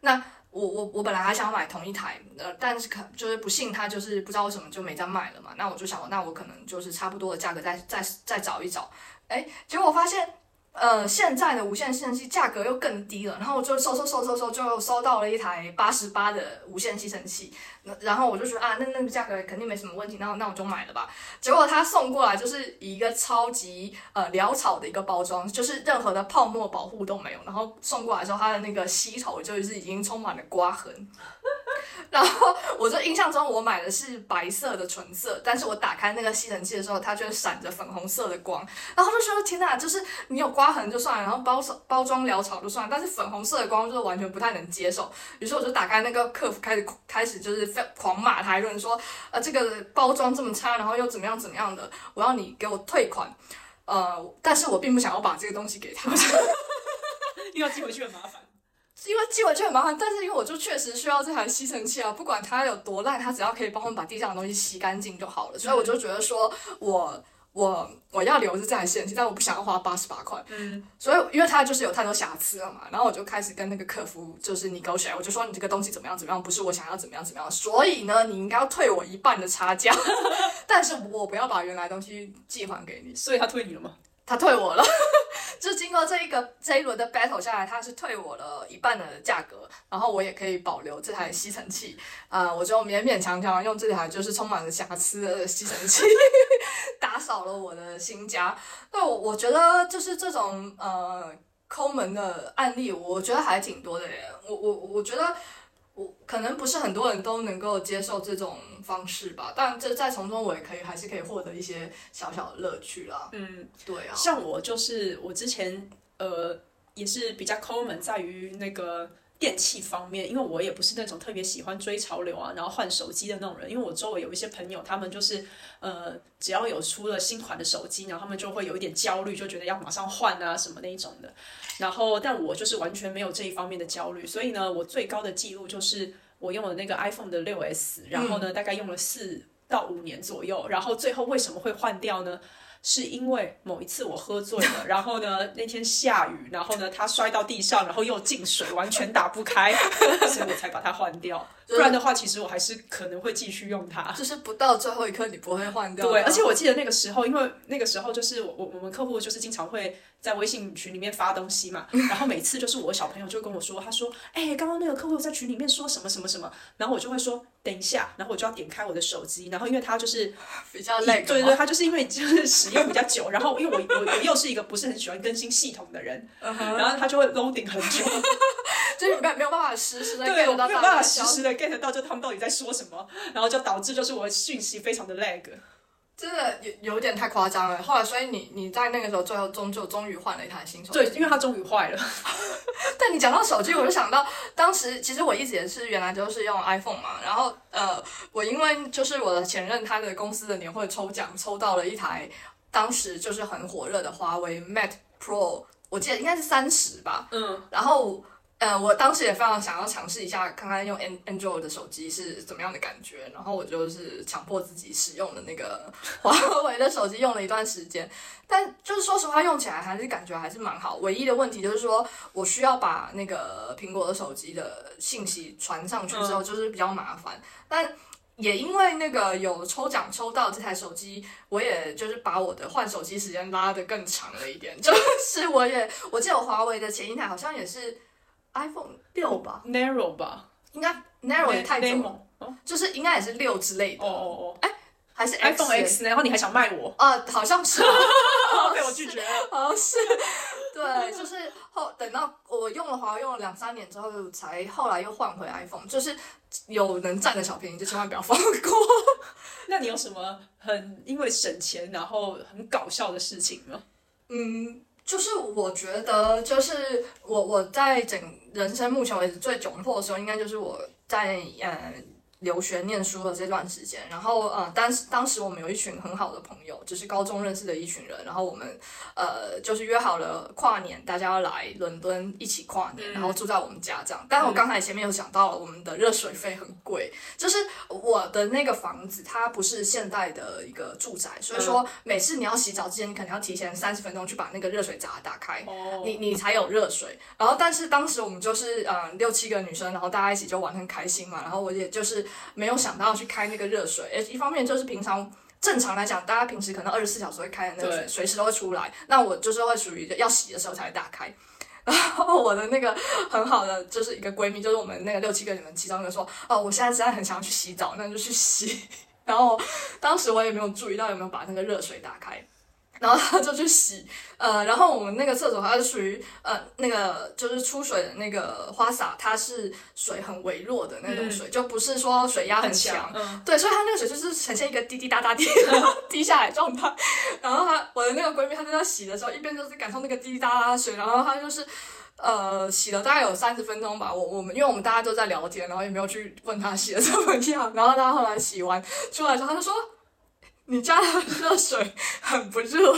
那我我我本来还想买同一台，呃，但是可就是不幸它就是不知道为什么就没再卖了嘛。那我就想，那我可能就是差不多的价格再再再找一找，哎，结果我发现。呃，现在的无线吸尘器价格又更低了，然后我就搜搜搜搜搜，就搜到了一台八十八的无线吸尘器，然后我就觉得啊，那那个价格肯定没什么问题，那那我就买了吧。结果他送过来就是一个超级呃潦草的一个包装，就是任何的泡沫保护都没有，然后送过来的时候，它的那个吸头就是已经充满了刮痕。然后我就印象中我买的是白色的纯色，但是我打开那个吸尘器的时候，它却闪着粉红色的光，然后就说天哪，就是你有刮痕就算了，然后包包装潦草就算了，但是粉红色的光就是完全不太能接受。于是我就打开那个客服，开始开始就是狂骂他一顿，说呃这个包装这么差，然后又怎么样怎么样的，我要你给我退款。呃，但是我并不想要把这个东西给他，因为要寄回去很麻烦。因为寄回去很麻烦，但是因为我就确实需要这台吸尘器啊，不管它有多烂，它只要可以帮我们把地上的东西吸干净就好了。所以我就觉得说我我我要留着这台吸尘器，但我不想要花八十八块。嗯，所以因为它就是有太多瑕疵了嘛，然后我就开始跟那个客服就是 negotiate，我就说你这个东西怎么样怎么样，不是我想要怎么样怎么样，所以呢，你应该要退我一半的差价，但是我不要把原来东西寄还给你。所以他退你了吗？他退我了。就经过这一个这一轮的 battle 下来，他是退我了一半的价格，然后我也可以保留这台吸尘器、呃，我就勉勉强强用这台就是充满了瑕疵的吸尘器 打扫了我的新家。那我我觉得就是这种呃抠门的案例，我觉得还挺多的耶。我我我觉得。我可能不是很多人都能够接受这种方式吧，但这在从中我也可以还是可以获得一些小小的乐趣啦。嗯，对啊。像我就是我之前呃也是比较抠门在于那个电器方面，因为我也不是那种特别喜欢追潮流啊，然后换手机的那种人。因为我周围有一些朋友，他们就是呃只要有出了新款的手机，然后他们就会有一点焦虑，就觉得要马上换啊什么那一种的。然后，但我就是完全没有这一方面的焦虑，所以呢，我最高的记录就是我用了那个 iPhone 的六 S，然后呢，大概用了四到五年左右，然后最后为什么会换掉呢？是因为某一次我喝醉了，然后呢，那天下雨，然后呢，它摔到地上，然后又进水，完全打不开，所以我才把它换掉。不然的话，其实我还是可能会继续用它。就是不到最后一刻你不会换掉。对，而且我记得那个时候，因为那个时候就是我我我们客户就是经常会在微信群里面发东西嘛，然后每次就是我小朋友就跟我说，他说，哎、欸，刚刚那个客户在群里面说什么什么什么，然后我就会说，等一下，然后我就要点开我的手机，然后因为他就是 比较累，对对，他就是因为就是使用比较久，然后因为我我我又是一个不是很喜欢更新系统的人，uh. 然后他就会 loading 很久。就是没没有办法实时的 get 到，到，没有办法实时的 get 到，就他们到底在说什么，然后就导致就是我讯息非常的 lag，真的有有点太夸张了。后来，所以你你在那个时候最后终究终于换了一台新手机，对，因为它终于坏了。但你讲到手机，我就想到当时其实我一直也是原来就是用 iPhone 嘛，然后呃，我因为就是我的前任他的公司的年会抽奖抽到了一台当时就是很火热的华为 Mate Pro，我记得应该是三十吧，嗯，然后。呃，我当时也非常想要尝试一下，看看用 Android 的手机是怎么样的感觉。然后我就是强迫自己使用的那个 华为的手机，用了一段时间。但就是说实话，用起来还是感觉还是蛮好。唯一的问题就是说我需要把那个苹果的手机的信息传上去之后，就是比较麻烦。但也因为那个有抽奖抽到这台手机，我也就是把我的换手机时间拉得更长了一点。就是我也我记得我华为的前一台好像也是。iPhone 六吧，Narrow 吧，应该 Narrow 也太久了，就是应该也是六之类的。哦哦哦，哎，还是 iPhone X，然后你还想卖我？啊，好像是，被我拒绝了。好像是，对，就是后等到我用了华为用了两三年之后，才后来又换回 iPhone。就是有能占的小便宜，就千万不要放过。那你有什么很因为省钱然后很搞笑的事情吗？嗯。就是我觉得，就是我我在整人生目前为止最窘迫的时候，应该就是我在嗯。留学念书的这段时间，然后呃，当时当时我们有一群很好的朋友，就是高中认识的一群人，然后我们呃就是约好了跨年，大家要来伦敦一起跨年，然后住在我们家这样。但是我刚才前面有讲到了，我们的热水费很贵，就是我的那个房子它不是现代的一个住宅，所以说每次你要洗澡之前，你肯定要提前三十分钟去把那个热水闸打开，你你才有热水。然后但是当时我们就是呃六七个女生，然后大家一起就玩很开心嘛，然后我也就是。没有想到要去开那个热水，诶，一方面就是平常正常来讲，大家平时可能二十四小时会开的那个水，随时都会出来。那我就是会属于要洗的时候才会打开。然后我的那个很好的就是一个闺蜜，就是我们那个六七个人其中一个说，哦，我现在实在很想要去洗澡，那就去洗。然后当时我也没有注意到有没有把那个热水打开。然后他就去洗，呃，然后我们那个厕所它是属于呃那个就是出水的那个花洒，它是水很微弱的那种水，嗯、就不是说水压很强，很强嗯、对，所以它那个水就是呈现一个滴滴答答滴 滴下来状态。然后他我的那个闺蜜，她在那洗的时候，一边就是感受那个滴滴答答的水，然后她就是呃洗了大概有三十分钟吧。我我们因为我们大家都在聊天，然后也没有去问她洗的怎么样。然后她后来洗完出来之后，她就说。你家的热水很不热，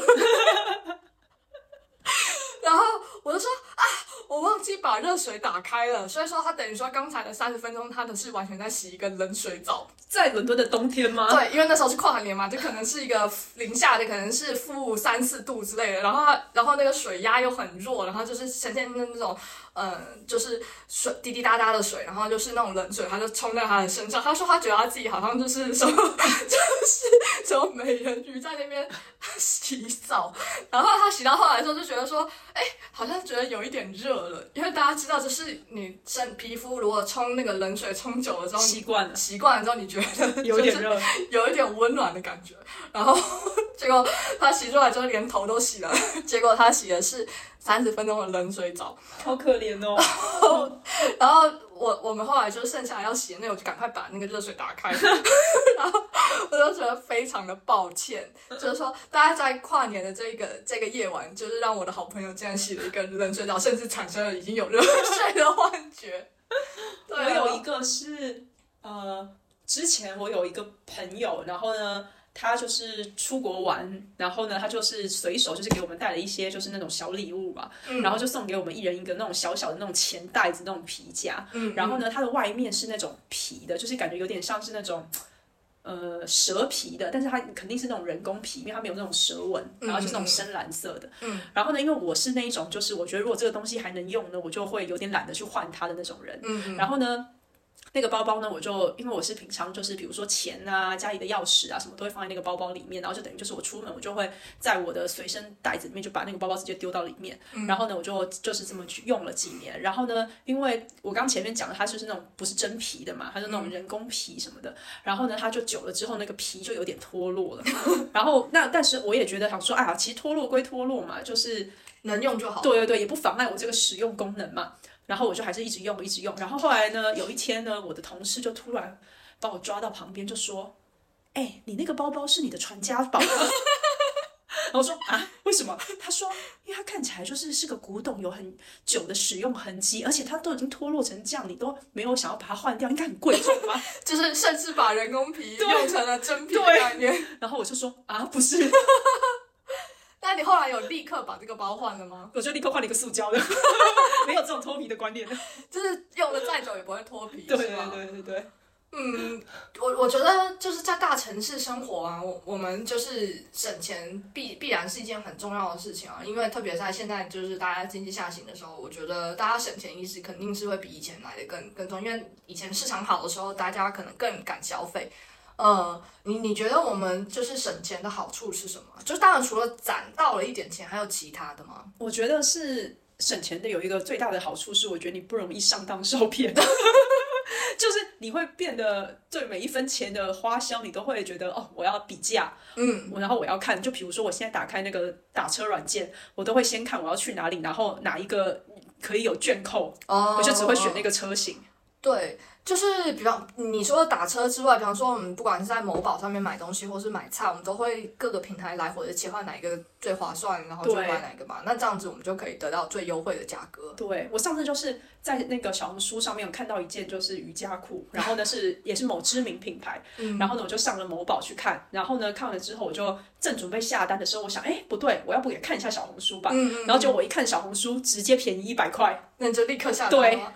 然后我就说啊，我忘记把热水打开了，所以说他等于说刚才的三十分钟，他的是完全在洗一个冷水澡，在伦敦的冬天吗？对，因为那时候是跨年嘛，就可能是一个零下的，可能是负三四度之类的，然后他然后那个水压又很弱，然后就是呈现那那种。嗯，就是水滴滴答答的水，然后就是那种冷水，他就冲在他的身上。他说他觉得他自己好像就是什么，就是什么美人鱼在那边洗澡。然后他洗到后来的时候就觉得说，哎，好像觉得有一点热了，因为大家知道，就是你身皮肤如果冲那个冷水冲久了之后，习惯了，习惯了之后你觉得有点热，有一点温暖的感觉。然后 结果他洗出来之后连头都洗了，结果他洗的是。三十分钟的冷水澡，好可怜哦。然后我我们后来就剩下来要洗的那，我就赶快把那个热水打开。然后我就觉得非常的抱歉，就是说大家在跨年的这个这个夜晚，就是让我的好朋友竟然洗了一个冷水澡，甚至产生了已经有热水的幻觉。对，我有一个是呃，之前我有一个朋友，然后呢。他就是出国玩，然后呢，他就是随手就是给我们带了一些就是那种小礼物吧，嗯，然后就送给我们一人一个那种小小的那种钱袋子那种皮夹，嗯，然后呢，它的外面是那种皮的，就是感觉有点像是那种呃蛇皮的，但是它肯定是那种人工皮，因为它没有那种蛇纹，然后就是那种深蓝色的，嗯，然后呢，因为我是那一种就是我觉得如果这个东西还能用呢，我就会有点懒得去换它的那种人，嗯，然后呢。那个包包呢，我就因为我是平常就是比如说钱啊、家里的钥匙啊什么都会放在那个包包里面，然后就等于就是我出门我就会在我的随身袋子里面就把那个包包直接丢到里面，嗯、然后呢我就就是这么去用了几年，然后呢，因为我刚前面讲的它就是那种不是真皮的嘛，它是那种人工皮什么的，嗯、然后呢它就久了之后那个皮就有点脱落了，然后那但是我也觉得想说，哎呀，其实脱落归脱落嘛，就是能用就好，对对对，也不妨碍我这个使用功能嘛。然后我就还是一直用，一直用。然后后来呢，有一天呢，我的同事就突然把我抓到旁边，就说：“哎，你那个包包是你的传家宝。”然后我说：“啊，为什么？”他说：“因为它看起来就是是个古董，有很久的使用痕迹，而且它都已经脱落成这样，你都没有想要把它换掉，应该很贵重吧？就是甚至把人工皮用成了真皮的概念。”然后我就说：“啊，不是。” 那你后来有立刻把这个包换了吗？我就立刻换了一个塑胶的，没有这种脱皮的观念，就是用的再久也不会脱皮，对对对对对。嗯，我我觉得就是在大城市生活啊，我我们就是省钱必必然是一件很重要的事情啊，因为特别在现在就是大家经济下行的时候，我觉得大家省钱意识肯定是会比以前来的更更重，因为以前市场好的时候，大家可能更敢消费。呃，你你觉得我们就是省钱的好处是什么？就当然除了攒到了一点钱，还有其他的吗？我觉得是省钱的有一个最大的好处是，我觉得你不容易上当受骗，就是你会变得对每一分钱的花销，你都会觉得哦，我要比价，嗯，然后我要看，就比如说我现在打开那个打车软件，我都会先看我要去哪里，然后哪一个可以有券扣，哦，我就只会选那个车型，对。就是比方你说打车之外，比方说我们不管是在某宝上面买东西，或是买菜，我们都会各个平台来回的切换哪一个最划算，然后就买哪一个嘛。那这样子我们就可以得到最优惠的价格。对，我上次就是在那个小红书上面有看到一件就是瑜伽裤，然后呢是也是某知名品牌，然后呢我就上了某宝去看，然后呢看了之后我就正准备下单的时候，我想哎不对，我要不也看一下小红书吧。然后就我一看小红书，直接便宜一百块，那你就立刻下单了。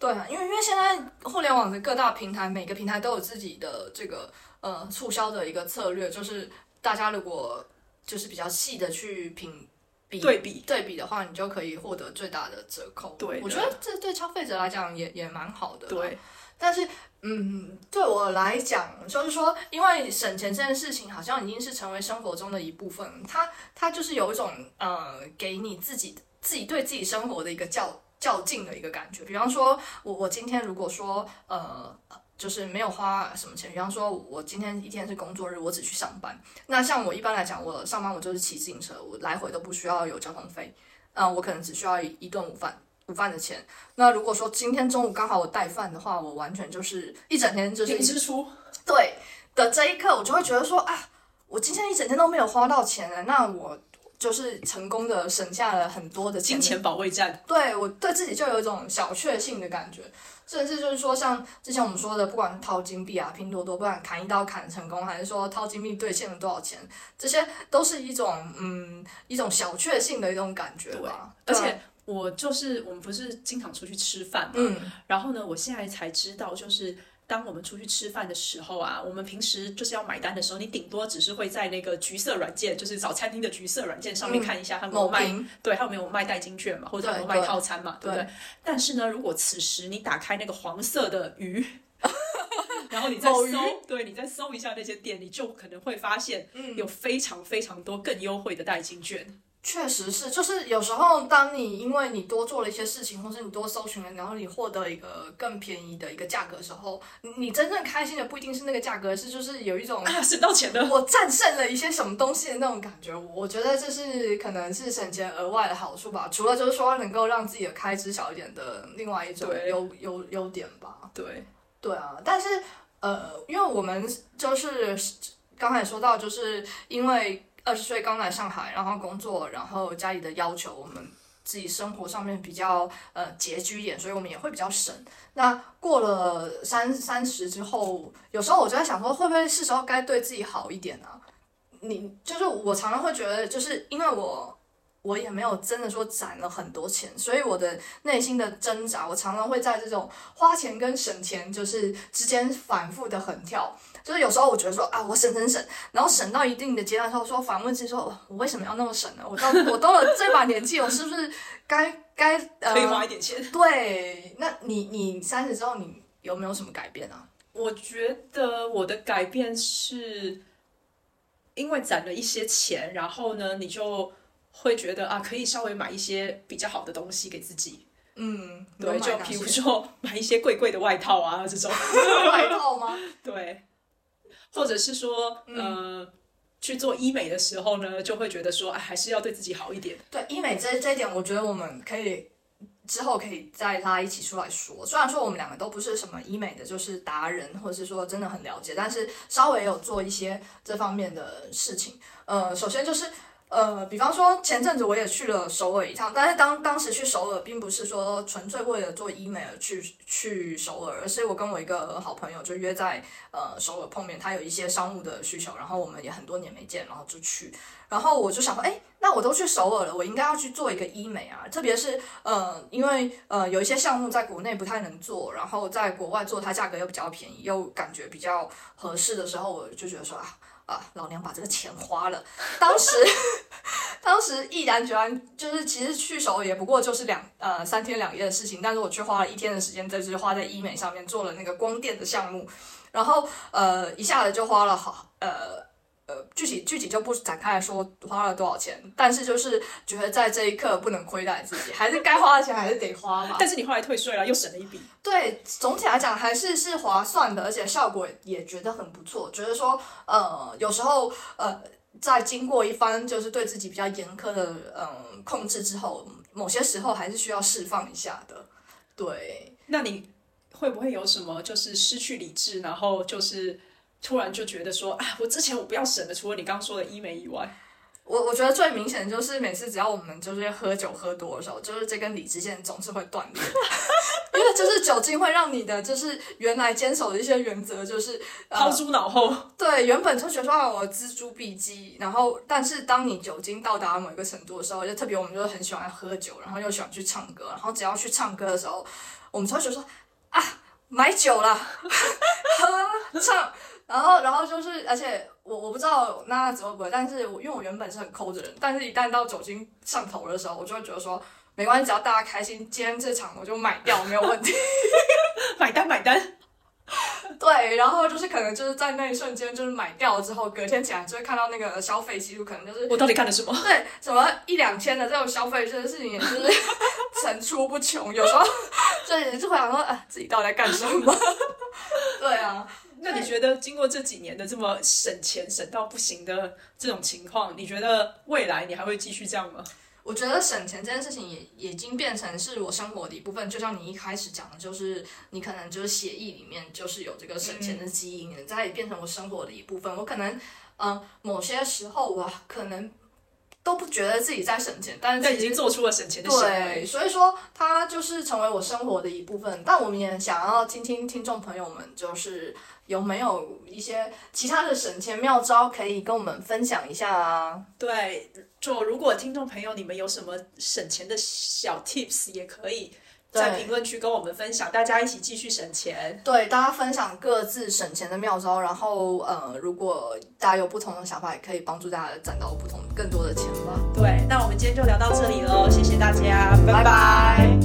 对啊，因为因为现在互联网的各大平台，每个平台都有自己的这个呃促销的一个策略，就是大家如果就是比较细的去评比对比对比的话，你就可以获得最大的折扣。对，我觉得这对消费者来讲也也蛮好的。对，但是嗯，对我来讲，就是说，因为省钱这件事情好像已经是成为生活中的一部分，它它就是有一种呃，给你自己自己对自己生活的一个较。较劲的一个感觉，比方说，我我今天如果说，呃，就是没有花什么钱，比方说，我今天一天是工作日，我只去上班。那像我一般来讲，我上班我就是骑自行车，我来回都不需要有交通费，嗯、呃，我可能只需要一一顿午饭，午饭的钱。那如果说今天中午刚好我带饭的话，我完全就是一整天就是零支出。对的这一刻，我就会觉得说啊，我今天一整天都没有花到钱了，那我。就是成功的省下了很多的钱，金钱保卫战。对，我对自己就有一种小确幸的感觉，甚至就是说，像之前我们说的，不管是掏金币啊、拼多多，不管砍一刀砍成功，还是说掏金币兑现了多少钱，这些都是一种嗯一种小确幸的一种感觉吧。而且我就是我们不是经常出去吃饭嘛，嗯，然后呢，我现在才知道就是。当我们出去吃饭的时候啊，我们平时就是要买单的时候，你顶多只是会在那个橘色软件，就是找餐厅的橘色软件上面看一下他们有卖，嗯、对，他有没有卖代金券嘛，或者有没有卖套餐嘛，对，对，不对？但是呢，如果此时你打开那个黄色的鱼，然后你再搜，对，你再搜一下那些店，你就可能会发现有非常非常多更优惠的代金券。确实是，就是有时候，当你因为你多做了一些事情，或是你多搜寻了，然后你获得一个更便宜的一个价格的时候，你真正开心的不一定是那个价格，是就是有一种啊省到钱的，我战胜了一些什么东西的那种感觉。我觉得这是可能是省钱额外的好处吧，除了就是说能够让自己的开支小一点的另外一种优优优点吧。对，对啊，但是呃，因为我们就是刚才说到，就是因为。二十岁刚来上海，然后工作，然后家里的要求，我们自己生活上面比较呃拮据一点，所以我们也会比较省。那过了三三十之后，有时候我就在想说，会不会是时候该对自己好一点呢？啊？你就是我常常会觉得，就是因为我我也没有真的说攒了很多钱，所以我的内心的挣扎，我常常会在这种花钱跟省钱就是之间反复的横跳。就是有时候我觉得说啊，我省省省，然后省到一定的阶段之后，说反问自己说，我为什么要那么省呢？我到我到了这把年纪，我是不是该该呃可以花一点钱？对，那你你三十之后，你有没有什么改变啊？我觉得我的改变是，因为攒了一些钱，然后呢，你就会觉得啊，可以稍微买一些比较好的东西给自己。嗯，对，就比如说 买一些贵贵的外套啊，这种 外套吗？对，或者是说，嗯、呃，去做医美的时候呢，就会觉得说，哎，还是要对自己好一点。对，医美这这一点，我觉得我们可以。之后可以再拉一起出来说。虽然说我们两个都不是什么医美的就是达人，或者是说真的很了解，但是稍微有做一些这方面的事情。呃，首先就是。呃，比方说前阵子我也去了首尔一趟，但是当当时去首尔，并不是说纯粹为了做医美而去去首尔，而是我跟我一个好朋友就约在呃首尔碰面，他有一些商务的需求，然后我们也很多年没见，然后就去，然后我就想说，哎，那我都去首尔了，我应该要去做一个医美啊，特别是呃，因为呃有一些项目在国内不太能做，然后在国外做它价格又比较便宜，又感觉比较合适的时候，我就觉得说啊。啊，老娘把这个钱花了。当时，当时毅然决然，就是其实去首尔也不过就是两呃三天两夜的事情，但是我却花了一天的时间在这花在医美上面做了那个光电的项目，然后呃一下子就花了好呃。呃，具体具体就不展开来说花了多少钱，但是就是觉得在这一刻不能亏待自己，还是该花的钱还是得花嘛。但是你后来退税了，又省了一笔。对，总体来讲还是是划算的，而且效果也觉得很不错。觉得说，呃，有时候呃，在经过一番就是对自己比较严苛的嗯、呃、控制之后，某些时候还是需要释放一下的。对，那你会不会有什么就是失去理智，然后就是？突然就觉得说啊，我之前我不要省的，除了你刚刚说的医美以外，我我觉得最明显的就是每次只要我们就是喝酒喝多的时候，就是这根理智线总是会断裂，因为就是酒精会让你的就是原来坚守的一些原则就是抛诸脑后。对，原本就觉得说啊，我锱铢必较，然后但是当你酒精到达某一个程度的时候，就特别我们就是很喜欢喝酒，然后又喜欢去唱歌，然后只要去唱歌的时候，我们就会觉得说啊，买酒了，喝唱。然后，然后就是，而且我我不知道那怎么不会，但是我因为我原本是很抠的人，但是一旦到酒精上头的时候，我就会觉得说，没关系，只要大家开心，今天这场我就买掉，没有问题，买单买单。对，然后就是可能就是在那一瞬间就是买掉了之后，隔天起来就会看到那个消费记录，可能就是我到底干了什么？对，什么一两千的这种消费这个事情也是层出不穷，有时候就也是会想说，啊，自己到底在干什么？对啊。那你觉得经过这几年的这么省钱省到不行的这种情况，你觉得未来你还会继续这样吗？我觉得省钱这件事情也也已经变成是我生活的一部分。就像你一开始讲的，就是你可能就是协议里面就是有这个省钱的基因，嗯、它也变成我生活的一部分。我可能嗯、呃，某些时候我可能。都不觉得自己在省钱，但是已经做出了省钱的行为。对，所以说它就是成为我生活的一部分。但我们也想要听听听众朋友们，就是有没有一些其他的省钱妙招可以跟我们分享一下啊？对，就如果听众朋友你们有什么省钱的小 tips，也可以。在评论区跟我们分享大家一起继续省钱。对大家分享各自省钱的妙招然后呃如果大家有不同的想法也可以帮助大家攒到不同更多的钱吧。对那我们今天就聊到这里喽谢谢大家拜拜。